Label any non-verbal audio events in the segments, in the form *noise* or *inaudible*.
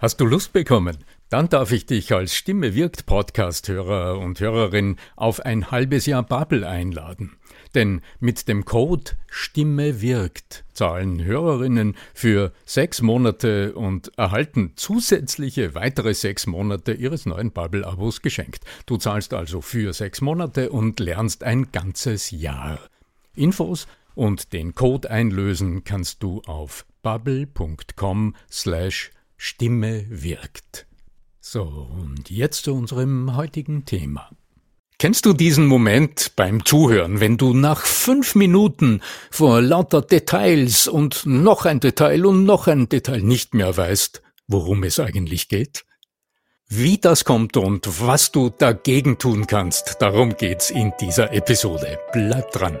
Hast du Lust bekommen? Dann darf ich dich als Stimme wirkt Podcast-Hörer und Hörerin auf ein halbes Jahr Bubble einladen. Denn mit dem Code Stimme wirkt zahlen Hörerinnen für sechs Monate und erhalten zusätzliche weitere sechs Monate ihres neuen Bubble-Abos geschenkt. Du zahlst also für sechs Monate und lernst ein ganzes Jahr. Infos und den Code einlösen kannst du auf bubble.com slash Stimme wirkt. So, und jetzt zu unserem heutigen Thema. Kennst du diesen Moment beim Zuhören, wenn du nach fünf Minuten vor lauter Details und noch ein Detail und noch ein Detail nicht mehr weißt, worum es eigentlich geht? Wie das kommt und was du dagegen tun kannst, darum geht's in dieser Episode. Bleib dran.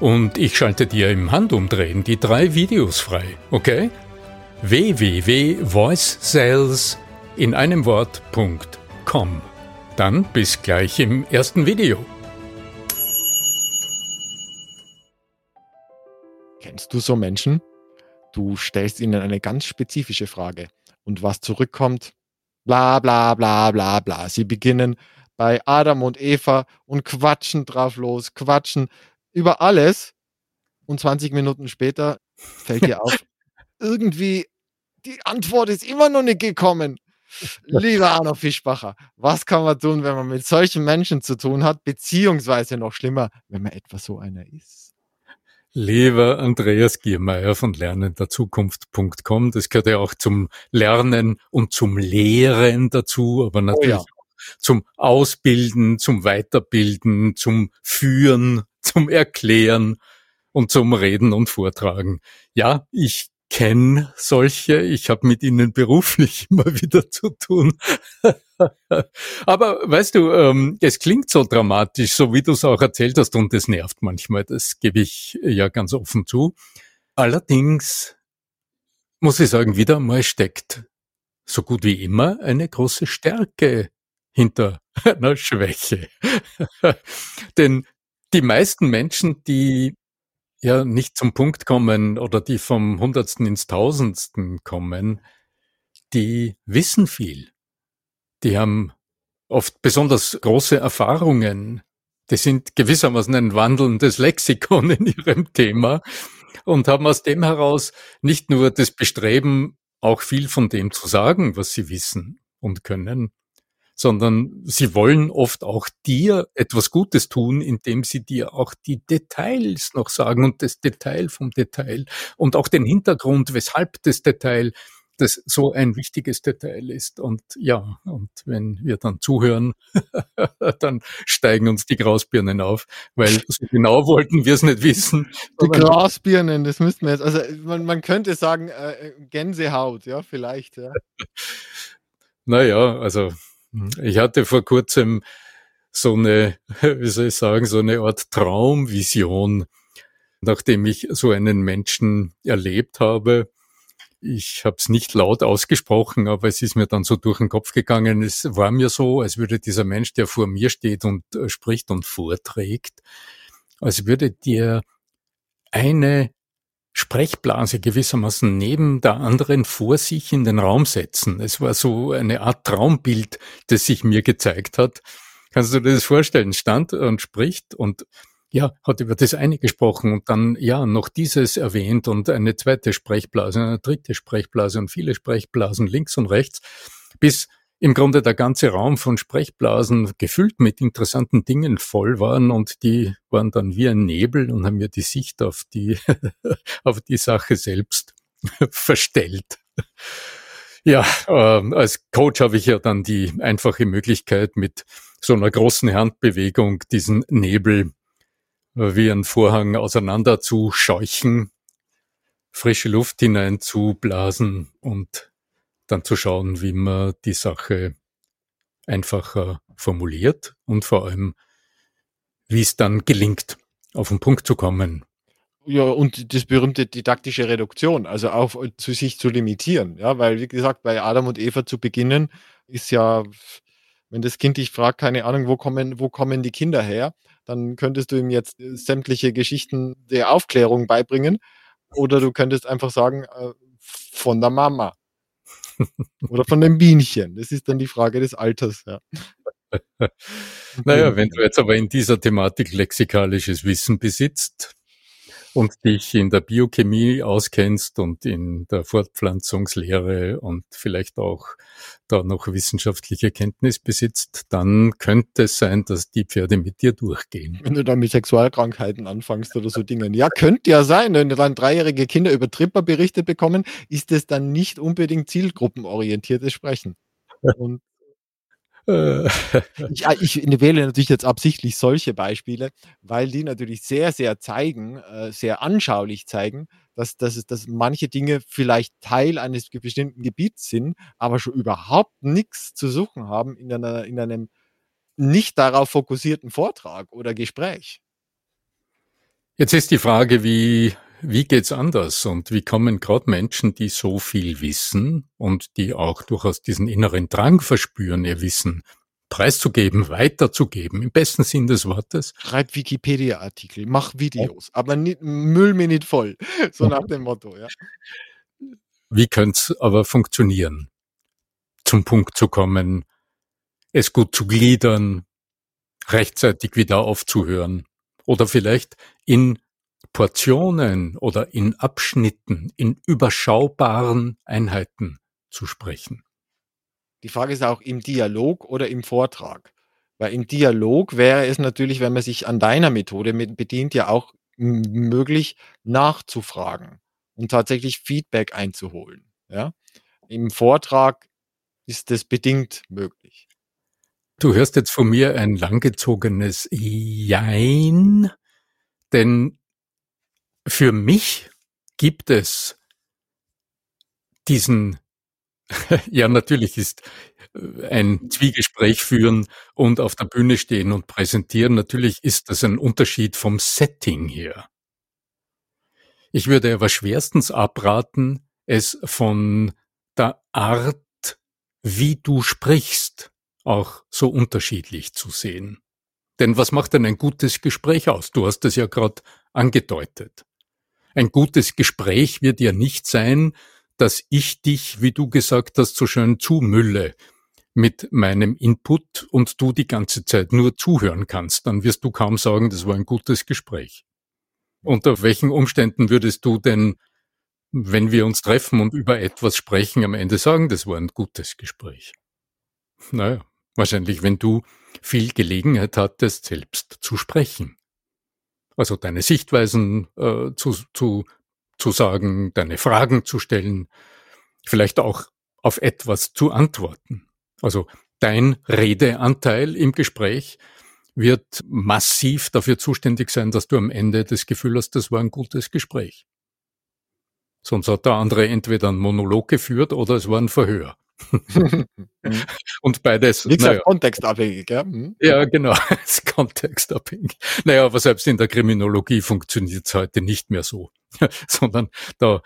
und ich schalte dir im Handumdrehen die drei Videos frei, okay? www.voicesales in einem Wort.com. Dann bis gleich im ersten Video. Kennst du so Menschen? Du stellst ihnen eine ganz spezifische Frage und was zurückkommt, bla bla bla bla bla. Sie beginnen bei Adam und Eva und quatschen drauf los, quatschen über alles und 20 Minuten später fällt dir auf, *laughs* irgendwie die Antwort ist immer noch nicht gekommen. Lieber Arno Fischbacher, was kann man tun, wenn man mit solchen Menschen zu tun hat, beziehungsweise noch schlimmer, wenn man etwa so einer ist? Lieber Andreas Giermeier von lernenderzukunft.com, das gehört ja auch zum Lernen und zum Lehren dazu, aber natürlich oh ja. zum Ausbilden, zum Weiterbilden, zum Führen zum Erklären und zum Reden und Vortragen. Ja, ich kenne solche, ich habe mit ihnen beruflich *laughs* immer wieder zu tun. *laughs* Aber weißt du, ähm, es klingt so dramatisch, so wie du es auch erzählt hast, und es nervt manchmal, das gebe ich ja ganz offen zu. Allerdings muss ich sagen, wieder mal steckt so gut wie immer eine große Stärke hinter *laughs* einer Schwäche. Denn die meisten Menschen, die ja nicht zum Punkt kommen oder die vom Hundertsten ins Tausendsten kommen, die wissen viel. Die haben oft besonders große Erfahrungen. Die sind gewissermaßen ein wandelndes Lexikon in ihrem Thema und haben aus dem heraus nicht nur das Bestreben, auch viel von dem zu sagen, was sie wissen und können, sondern sie wollen oft auch dir etwas Gutes tun, indem sie dir auch die Details noch sagen und das Detail vom Detail und auch den Hintergrund, weshalb das Detail das so ein wichtiges Detail ist. Und ja, und wenn wir dann zuhören, *laughs* dann steigen uns die Grausbirnen auf, weil so genau wollten wir es nicht wissen. Die Grasbirnen, das müssten wir jetzt, also man, man könnte sagen, äh, Gänsehaut, ja, vielleicht, ja. *laughs* Naja, also ich hatte vor kurzem so eine, *laughs* wie soll ich sagen, so eine Art Traumvision, nachdem ich so einen Menschen erlebt habe. Ich habe es nicht laut ausgesprochen, aber es ist mir dann so durch den Kopf gegangen. Es war mir so, als würde dieser Mensch, der vor mir steht und äh, spricht und vorträgt, als würde dir eine Sprechblase gewissermaßen neben der anderen vor sich in den Raum setzen. Es war so eine Art Traumbild, das sich mir gezeigt hat. Kannst du dir das vorstellen? Stand und spricht und ja, hat über das eine gesprochen und dann ja noch dieses erwähnt und eine zweite Sprechblase, eine dritte Sprechblase und viele Sprechblasen links und rechts, bis im Grunde der ganze Raum von Sprechblasen gefüllt mit interessanten Dingen voll waren und die waren dann wie ein Nebel und haben mir die Sicht auf die, *laughs* auf die Sache selbst *laughs* verstellt. Ja, äh, als Coach habe ich ja dann die einfache Möglichkeit, mit so einer großen Handbewegung diesen Nebel äh, wie ein Vorhang auseinander zu scheuchen, frische Luft hineinzublasen und dann zu schauen, wie man die Sache einfacher formuliert und vor allem, wie es dann gelingt, auf den Punkt zu kommen. Ja, und das berühmte didaktische Reduktion, also auf zu sich zu limitieren. Ja, weil, wie gesagt, bei Adam und Eva zu beginnen, ist ja, wenn das Kind dich fragt, keine Ahnung, wo kommen, wo kommen die Kinder her, dann könntest du ihm jetzt sämtliche Geschichten der Aufklärung beibringen. Oder du könntest einfach sagen, äh, von der Mama. Oder von dem Bienchen. Das ist dann die Frage des Alters. Ja. *laughs* naja, wenn du jetzt aber in dieser Thematik lexikalisches Wissen besitzt, und dich in der Biochemie auskennst und in der Fortpflanzungslehre und vielleicht auch da noch wissenschaftliche Kenntnis besitzt, dann könnte es sein, dass die Pferde mit dir durchgehen. Wenn du dann mit Sexualkrankheiten anfängst oder so Dingen. Ja, könnte ja sein. Wenn dann dreijährige Kinder über Tripper berichtet bekommen, ist es dann nicht unbedingt zielgruppenorientiertes Sprechen. Und äh. ich, äh, ich, wähle natürlich jetzt absichtlich solche Beispiele, weil die natürlich sehr, sehr zeigen, äh, sehr anschaulich zeigen, dass, dass, dass manche Dinge vielleicht Teil eines bestimmten Gebiets sind, aber schon überhaupt nichts zu suchen haben in, einer, in einem nicht darauf fokussierten Vortrag oder Gespräch. Jetzt ist die Frage, wie wie geht's anders und wie kommen gerade Menschen, die so viel wissen und die auch durchaus diesen inneren Drang verspüren, ihr Wissen preiszugeben, weiterzugeben, im besten Sinn des Wortes. Schreib Wikipedia-Artikel, mach Videos, aber nicht, Müll mir nicht voll, *laughs* so nach dem Motto, ja. Wie könnte es aber funktionieren, zum Punkt zu kommen, es gut zu gliedern, rechtzeitig wieder aufzuhören oder vielleicht in Portionen oder in Abschnitten, in überschaubaren Einheiten zu sprechen. Die Frage ist auch im Dialog oder im Vortrag. Weil im Dialog wäre es natürlich, wenn man sich an deiner Methode bedient, ja auch möglich nachzufragen und tatsächlich Feedback einzuholen. Ja? Im Vortrag ist es bedingt möglich. Du hörst jetzt von mir ein langgezogenes Jein, denn für mich gibt es diesen, *laughs* ja natürlich ist äh, ein Zwiegespräch führen und auf der Bühne stehen und präsentieren, natürlich ist das ein Unterschied vom Setting her. Ich würde aber schwerstens abraten, es von der Art, wie du sprichst, auch so unterschiedlich zu sehen. Denn was macht denn ein gutes Gespräch aus? Du hast es ja gerade angedeutet. Ein gutes Gespräch wird ja nicht sein, dass ich dich, wie du gesagt hast, so schön zumülle mit meinem Input und du die ganze Zeit nur zuhören kannst. Dann wirst du kaum sagen, das war ein gutes Gespräch. Unter welchen Umständen würdest du denn, wenn wir uns treffen und über etwas sprechen, am Ende sagen, das war ein gutes Gespräch? Naja, wahrscheinlich, wenn du viel Gelegenheit hattest, selbst zu sprechen also deine Sichtweisen äh, zu, zu, zu sagen, deine Fragen zu stellen, vielleicht auch auf etwas zu antworten. Also dein Redeanteil im Gespräch wird massiv dafür zuständig sein, dass du am Ende das Gefühl hast, das war ein gutes Gespräch. Sonst hat der andere entweder einen Monolog geführt oder es war ein Verhör. *laughs* und beides. Wie gesagt, naja. kontextabhängig, ja. Mhm. Ja, genau, *laughs* ist kontextabhängig. Naja, aber selbst in der Kriminologie funktioniert es heute nicht mehr so, *laughs* sondern da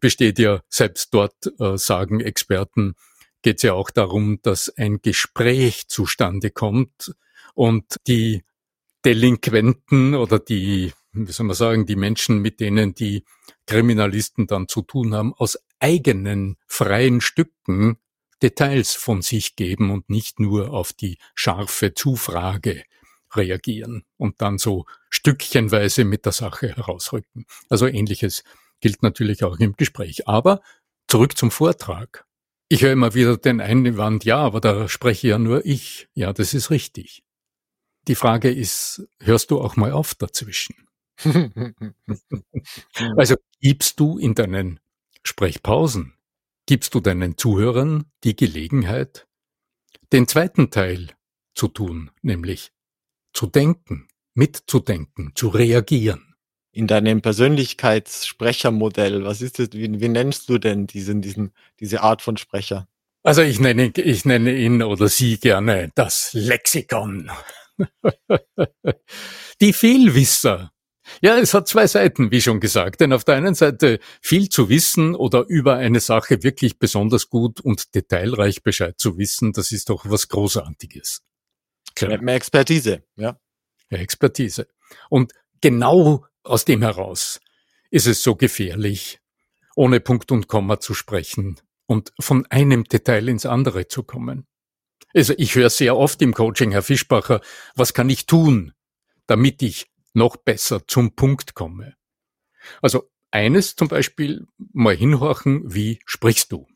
besteht ja selbst dort, äh, sagen Experten, geht es ja auch darum, dass ein Gespräch zustande kommt und die Delinquenten oder die wie soll man sagen, die Menschen, mit denen die Kriminalisten dann zu tun haben, aus eigenen freien Stücken Details von sich geben und nicht nur auf die scharfe Zufrage reagieren und dann so stückchenweise mit der Sache herausrücken. Also ähnliches gilt natürlich auch im Gespräch. Aber zurück zum Vortrag. Ich höre immer wieder den Einwand, ja, aber da spreche ja nur ich. Ja, das ist richtig. Die Frage ist, hörst du auch mal auf dazwischen? *laughs* also gibst du in deinen Sprechpausen, gibst du deinen Zuhörern die Gelegenheit, den zweiten Teil zu tun, nämlich zu denken, mitzudenken, zu reagieren. In deinem Persönlichkeitssprechermodell, was ist das, wie, wie nennst du denn diesen, diesen, diese Art von Sprecher? Also ich nenne, ich nenne ihn oder sie gerne das Lexikon. *laughs* Die Vielwisser. Ja, es hat zwei Seiten, wie schon gesagt. Denn auf der einen Seite viel zu wissen oder über eine Sache wirklich besonders gut und detailreich Bescheid zu wissen, das ist doch was Großartiges. Klar. Mehr Expertise, ja. Mehr Expertise. Und genau aus dem heraus ist es so gefährlich, ohne Punkt und Komma zu sprechen und von einem Detail ins andere zu kommen. Also ich höre sehr oft im Coaching, Herr Fischbacher, was kann ich tun, damit ich noch besser zum Punkt komme? Also eines zum Beispiel mal hinhorchen, wie sprichst du?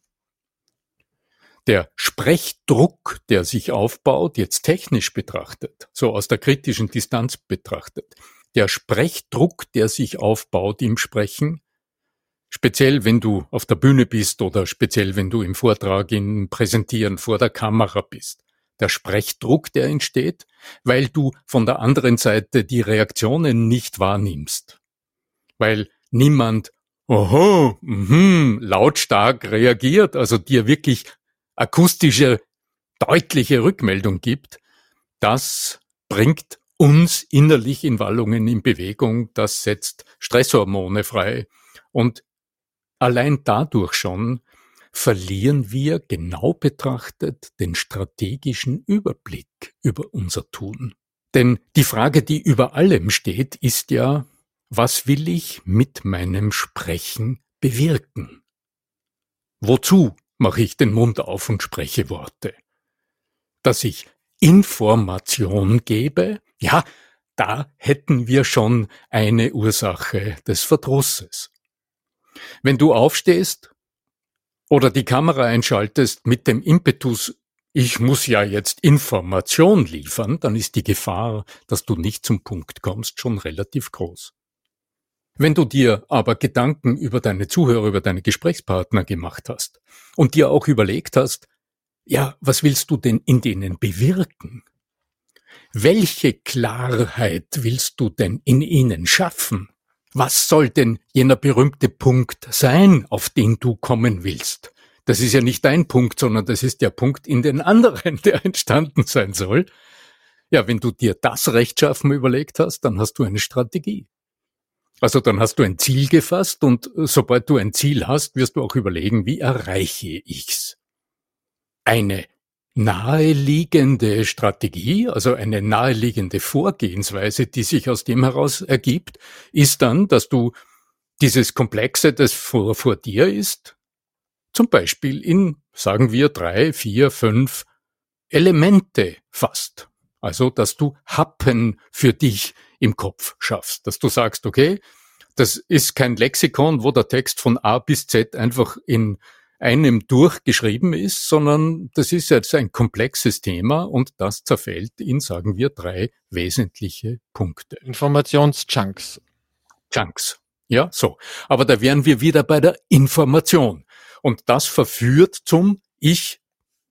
Der Sprechdruck, der sich aufbaut, jetzt technisch betrachtet, so aus der kritischen Distanz betrachtet, der Sprechdruck, der sich aufbaut im Sprechen, speziell wenn du auf der Bühne bist oder speziell wenn du im Vortrag, in Präsentieren vor der Kamera bist, der Sprechdruck, der entsteht, weil du von der anderen Seite die Reaktionen nicht wahrnimmst, weil niemand oho, mh, lautstark reagiert, also dir wirklich akustische, deutliche Rückmeldung gibt, das bringt uns innerlich in Wallungen in Bewegung, das setzt Stresshormone frei. Und allein dadurch schon verlieren wir genau betrachtet den strategischen Überblick über unser Tun. Denn die Frage, die über allem steht, ist ja, was will ich mit meinem Sprechen bewirken? Wozu mache ich den Mund auf und spreche Worte. Dass ich Information gebe, ja, da hätten wir schon eine Ursache des Verdrusses. Wenn du aufstehst oder die Kamera einschaltest mit dem Impetus, ich muss ja jetzt Information liefern, dann ist die Gefahr, dass du nicht zum Punkt kommst, schon relativ groß. Wenn du dir aber Gedanken über deine Zuhörer, über deine Gesprächspartner gemacht hast und dir auch überlegt hast, ja, was willst du denn in denen bewirken? Welche Klarheit willst du denn in ihnen schaffen? Was soll denn jener berühmte Punkt sein, auf den du kommen willst? Das ist ja nicht dein Punkt, sondern das ist der Punkt in den anderen, *laughs* der entstanden sein soll. Ja, wenn du dir das rechtschaffen überlegt hast, dann hast du eine Strategie. Also dann hast du ein Ziel gefasst und sobald du ein Ziel hast, wirst du auch überlegen, wie erreiche ich's? Eine naheliegende Strategie, also eine naheliegende Vorgehensweise, die sich aus dem heraus ergibt, ist dann, dass du dieses Komplexe, das vor, vor dir ist, zum Beispiel in, sagen wir, drei, vier, fünf Elemente fasst. Also, dass du Happen für dich im Kopf schaffst, dass du sagst, okay, das ist kein Lexikon, wo der Text von A bis Z einfach in einem durchgeschrieben ist, sondern das ist jetzt ein komplexes Thema und das zerfällt in, sagen wir, drei wesentliche Punkte. Informationschunks. Chunks. Ja, so. Aber da wären wir wieder bei der Information. Und das verführt zum Ich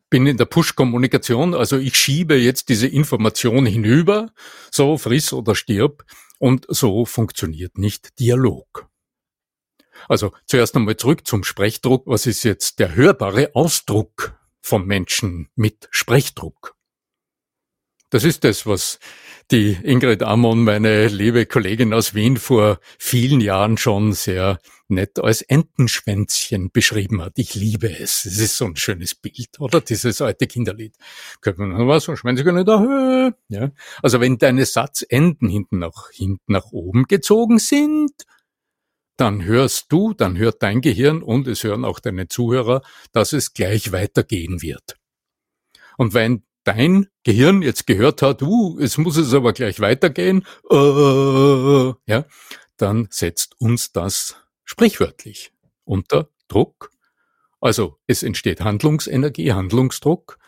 bin in der Push-Kommunikation, also ich schiebe jetzt diese Information hinüber, so friss oder stirb, und so funktioniert nicht Dialog. Also zuerst einmal zurück zum Sprechdruck. Was ist jetzt der hörbare Ausdruck vom Menschen mit Sprechdruck? Das ist das, was die Ingrid Amon, meine liebe Kollegin aus Wien, vor vielen Jahren schon sehr nett als Entenschwänzchen beschrieben hat. Ich liebe es. Es ist so ein schönes Bild, oder? Dieses alte Kinderlied. Man was, so Schwänzchen in der Höhe. Ja. Also wenn deine Satzenden hinten nach, hinten nach oben gezogen sind, dann hörst du, dann hört dein Gehirn und es hören auch deine Zuhörer, dass es gleich weitergehen wird. Und wenn dein Gehirn jetzt gehört hat, uh, es muss es aber gleich weitergehen, uh, ja, dann setzt uns das sprichwörtlich unter Druck. Also es entsteht Handlungsenergie, Handlungsdruck.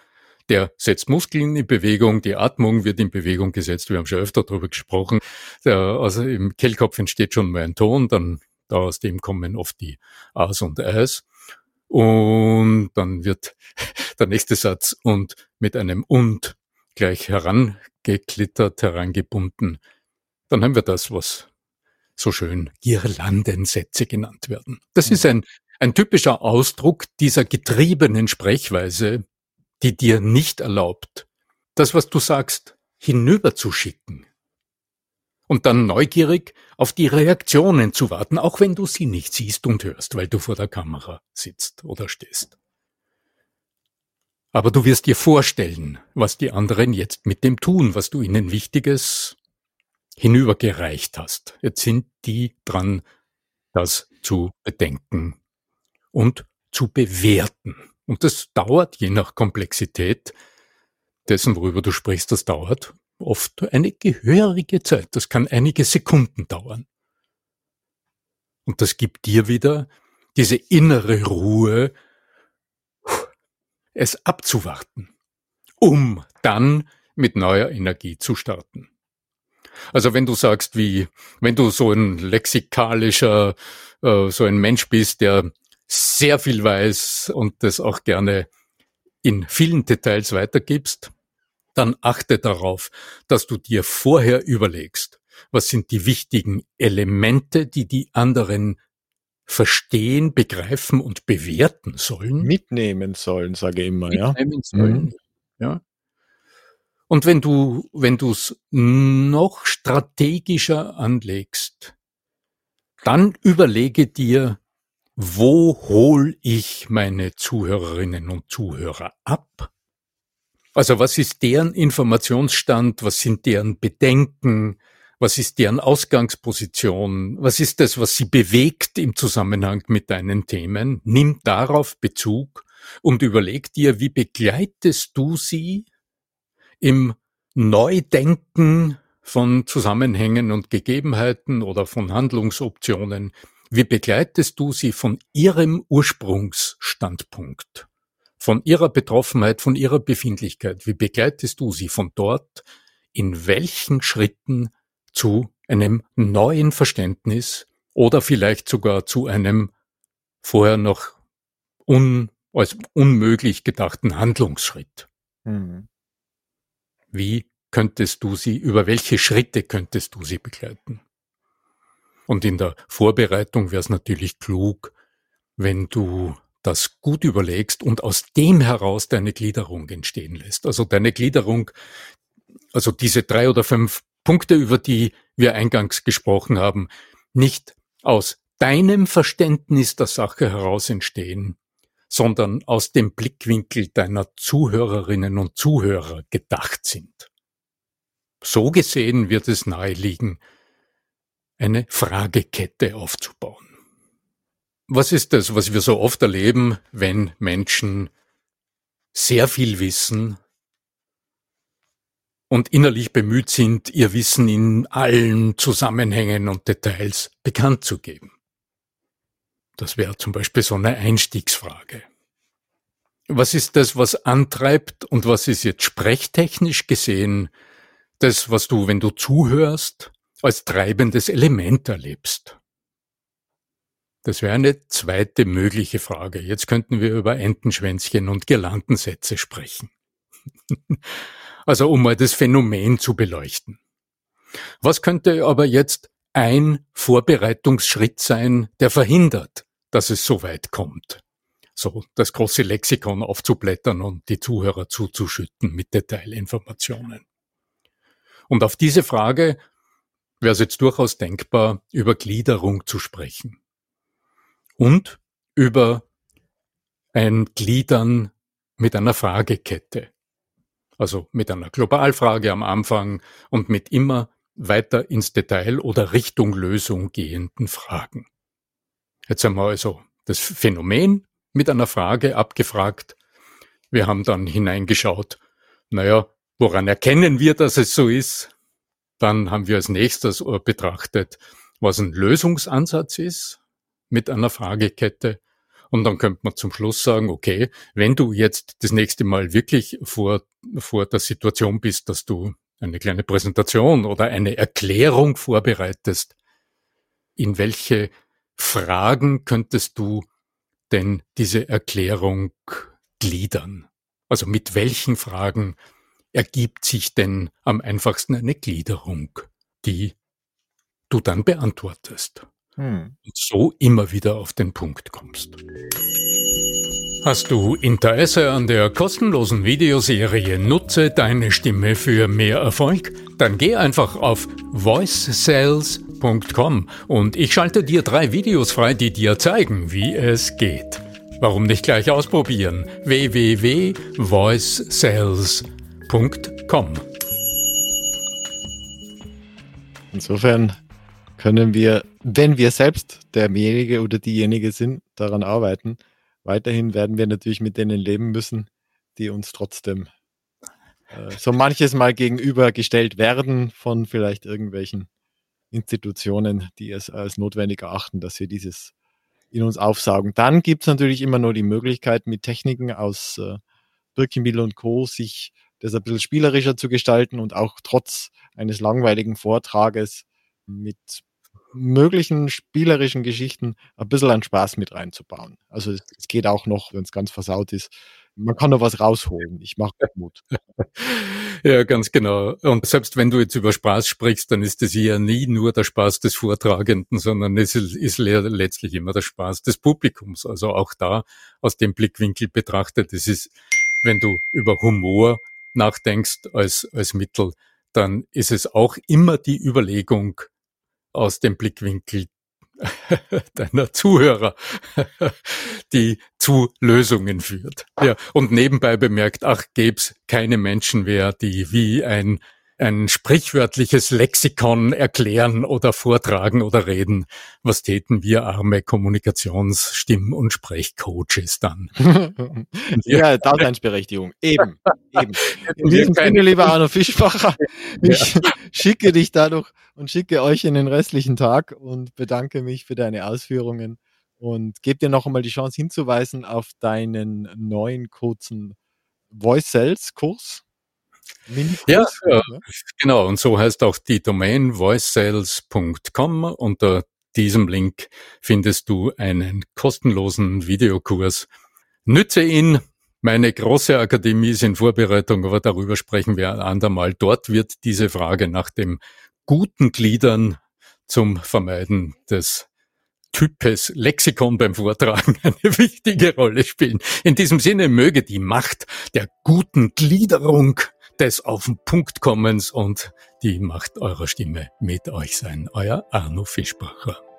Der setzt Muskeln in Bewegung, die Atmung wird in Bewegung gesetzt. Wir haben schon öfter darüber gesprochen. Der, also im Kehlkopf entsteht schon mal ein Ton, dann da aus dem kommen oft die A's und Ä's. Und dann wird *laughs* der nächste Satz und mit einem und gleich herangeklittert, herangebunden. Dann haben wir das, was so schön Girlandensätze genannt werden. Das ist ein, ein typischer Ausdruck dieser getriebenen Sprechweise, die dir nicht erlaubt, das, was du sagst, hinüberzuschicken. Und dann neugierig auf die Reaktionen zu warten, auch wenn du sie nicht siehst und hörst, weil du vor der Kamera sitzt oder stehst. Aber du wirst dir vorstellen, was die anderen jetzt mit dem tun, was du ihnen Wichtiges hinübergereicht hast. Jetzt sind die dran, das zu bedenken und zu bewerten. Und das dauert je nach Komplexität dessen, worüber du sprichst, das dauert oft eine gehörige Zeit. Das kann einige Sekunden dauern. Und das gibt dir wieder diese innere Ruhe, es abzuwarten, um dann mit neuer Energie zu starten. Also wenn du sagst, wie, wenn du so ein lexikalischer, äh, so ein Mensch bist, der sehr viel weiß und das auch gerne in vielen Details weitergibst, dann achte darauf, dass du dir vorher überlegst, was sind die wichtigen Elemente, die die anderen verstehen, begreifen und bewerten sollen. Mitnehmen sollen, sage ich immer, Mitnehmen ja. Sollen, mhm. ja. Und wenn du, wenn du es noch strategischer anlegst, dann überlege dir, wo hol ich meine Zuhörerinnen und Zuhörer ab? Also was ist deren Informationsstand? Was sind deren Bedenken? Was ist deren Ausgangsposition? Was ist das, was sie bewegt im Zusammenhang mit deinen Themen? Nimm darauf Bezug und überleg dir, wie begleitest du sie im Neudenken von Zusammenhängen und Gegebenheiten oder von Handlungsoptionen? Wie begleitest du sie von ihrem Ursprungsstandpunkt? Von ihrer Betroffenheit, von ihrer Befindlichkeit. Wie begleitest du sie von dort in welchen Schritten zu einem neuen Verständnis oder vielleicht sogar zu einem vorher noch un, als unmöglich gedachten Handlungsschritt? Mhm. Wie könntest du sie, über welche Schritte könntest du sie begleiten? Und in der Vorbereitung wäre es natürlich klug, wenn du das gut überlegst und aus dem heraus deine Gliederung entstehen lässt. Also deine Gliederung, also diese drei oder fünf Punkte, über die wir eingangs gesprochen haben, nicht aus deinem Verständnis der Sache heraus entstehen, sondern aus dem Blickwinkel deiner Zuhörerinnen und Zuhörer gedacht sind. So gesehen wird es naheliegen, eine Fragekette aufzubauen. Was ist das, was wir so oft erleben, wenn Menschen sehr viel wissen und innerlich bemüht sind, ihr Wissen in allen Zusammenhängen und Details bekannt zu geben? Das wäre zum Beispiel so eine Einstiegsfrage. Was ist das, was antreibt und was ist jetzt sprechtechnisch gesehen das, was du, wenn du zuhörst, als treibendes Element erlebst? Das wäre eine zweite mögliche Frage. Jetzt könnten wir über Entenschwänzchen und Girlandensätze sprechen. *laughs* also um mal das Phänomen zu beleuchten. Was könnte aber jetzt ein Vorbereitungsschritt sein, der verhindert, dass es so weit kommt? So das große Lexikon aufzublättern und die Zuhörer zuzuschütten mit Detailinformationen. Und auf diese Frage wäre es jetzt durchaus denkbar, über Gliederung zu sprechen. Und über ein Gliedern mit einer Fragekette. Also mit einer Globalfrage am Anfang und mit immer weiter ins Detail oder Richtung Lösung gehenden Fragen. Jetzt haben wir also das Phänomen mit einer Frage abgefragt. Wir haben dann hineingeschaut, naja, woran erkennen wir, dass es so ist? Dann haben wir als nächstes betrachtet, was ein Lösungsansatz ist mit einer Fragekette. Und dann könnte man zum Schluss sagen, okay, wenn du jetzt das nächste Mal wirklich vor, vor der Situation bist, dass du eine kleine Präsentation oder eine Erklärung vorbereitest, in welche Fragen könntest du denn diese Erklärung gliedern? Also mit welchen Fragen ergibt sich denn am einfachsten eine Gliederung, die du dann beantwortest? Hm. und so immer wieder auf den Punkt kommst. Hast du Interesse an der kostenlosen Videoserie Nutze deine Stimme für mehr Erfolg? Dann geh einfach auf voicesales.com und ich schalte dir drei Videos frei, die dir zeigen, wie es geht. Warum nicht gleich ausprobieren? www.voicesales.com Insofern können wir, wenn wir selbst derjenige oder diejenige sind, daran arbeiten. Weiterhin werden wir natürlich mit denen leben müssen, die uns trotzdem äh, so manches Mal gegenübergestellt werden von vielleicht irgendwelchen Institutionen, die es als notwendig erachten, dass wir dieses in uns aufsaugen. Dann gibt es natürlich immer nur die Möglichkeit, mit Techniken aus äh, Birkenbill und Co. sich das ein bisschen spielerischer zu gestalten und auch trotz eines langweiligen Vortrages mit möglichen spielerischen Geschichten ein bisschen an Spaß mit reinzubauen. Also es, es geht auch noch, wenn es ganz versaut ist. Man kann noch was rausholen. Ich mache Mut. *laughs* ja, ganz genau. Und selbst wenn du jetzt über Spaß sprichst, dann ist es ja nie nur der Spaß des Vortragenden, sondern es ist, letztlich immer der Spaß des Publikums. Also auch da aus dem Blickwinkel betrachtet, es ist, wenn du über Humor nachdenkst als, als Mittel, dann ist es auch immer die Überlegung, aus dem Blickwinkel *laughs* deiner Zuhörer, die zu Lösungen führt. Ja, und nebenbei bemerkt, ach, gäb's keine Menschen mehr, die wie ein ein sprichwörtliches Lexikon erklären oder vortragen oder reden. Was täten wir arme Kommunikations-, Stimm- und Sprechcoaches dann? *laughs* ja, Daseinsberechtigung. Eben. *laughs* eben. In diesem Sinne, lieber Arno Fischbacher, *laughs* ich ja. schicke dich dadurch und schicke euch in den restlichen Tag und bedanke mich für deine Ausführungen und gebe dir noch einmal die Chance hinzuweisen auf deinen neuen kurzen Voice Sales Kurs ja, ja, genau. Und so heißt auch die Domain voicesales.com. Unter diesem Link findest du einen kostenlosen Videokurs. Nütze ihn. Meine große Akademie ist in Vorbereitung, aber darüber sprechen wir ein andermal. Dort wird diese Frage nach dem guten Gliedern zum Vermeiden des Types Lexikon beim Vortragen *laughs* eine wichtige Rolle spielen. In diesem Sinne möge die Macht der guten Gliederung des auf den Punkt kommens und die Macht eurer Stimme mit euch sein. Euer Arno Fischbacher.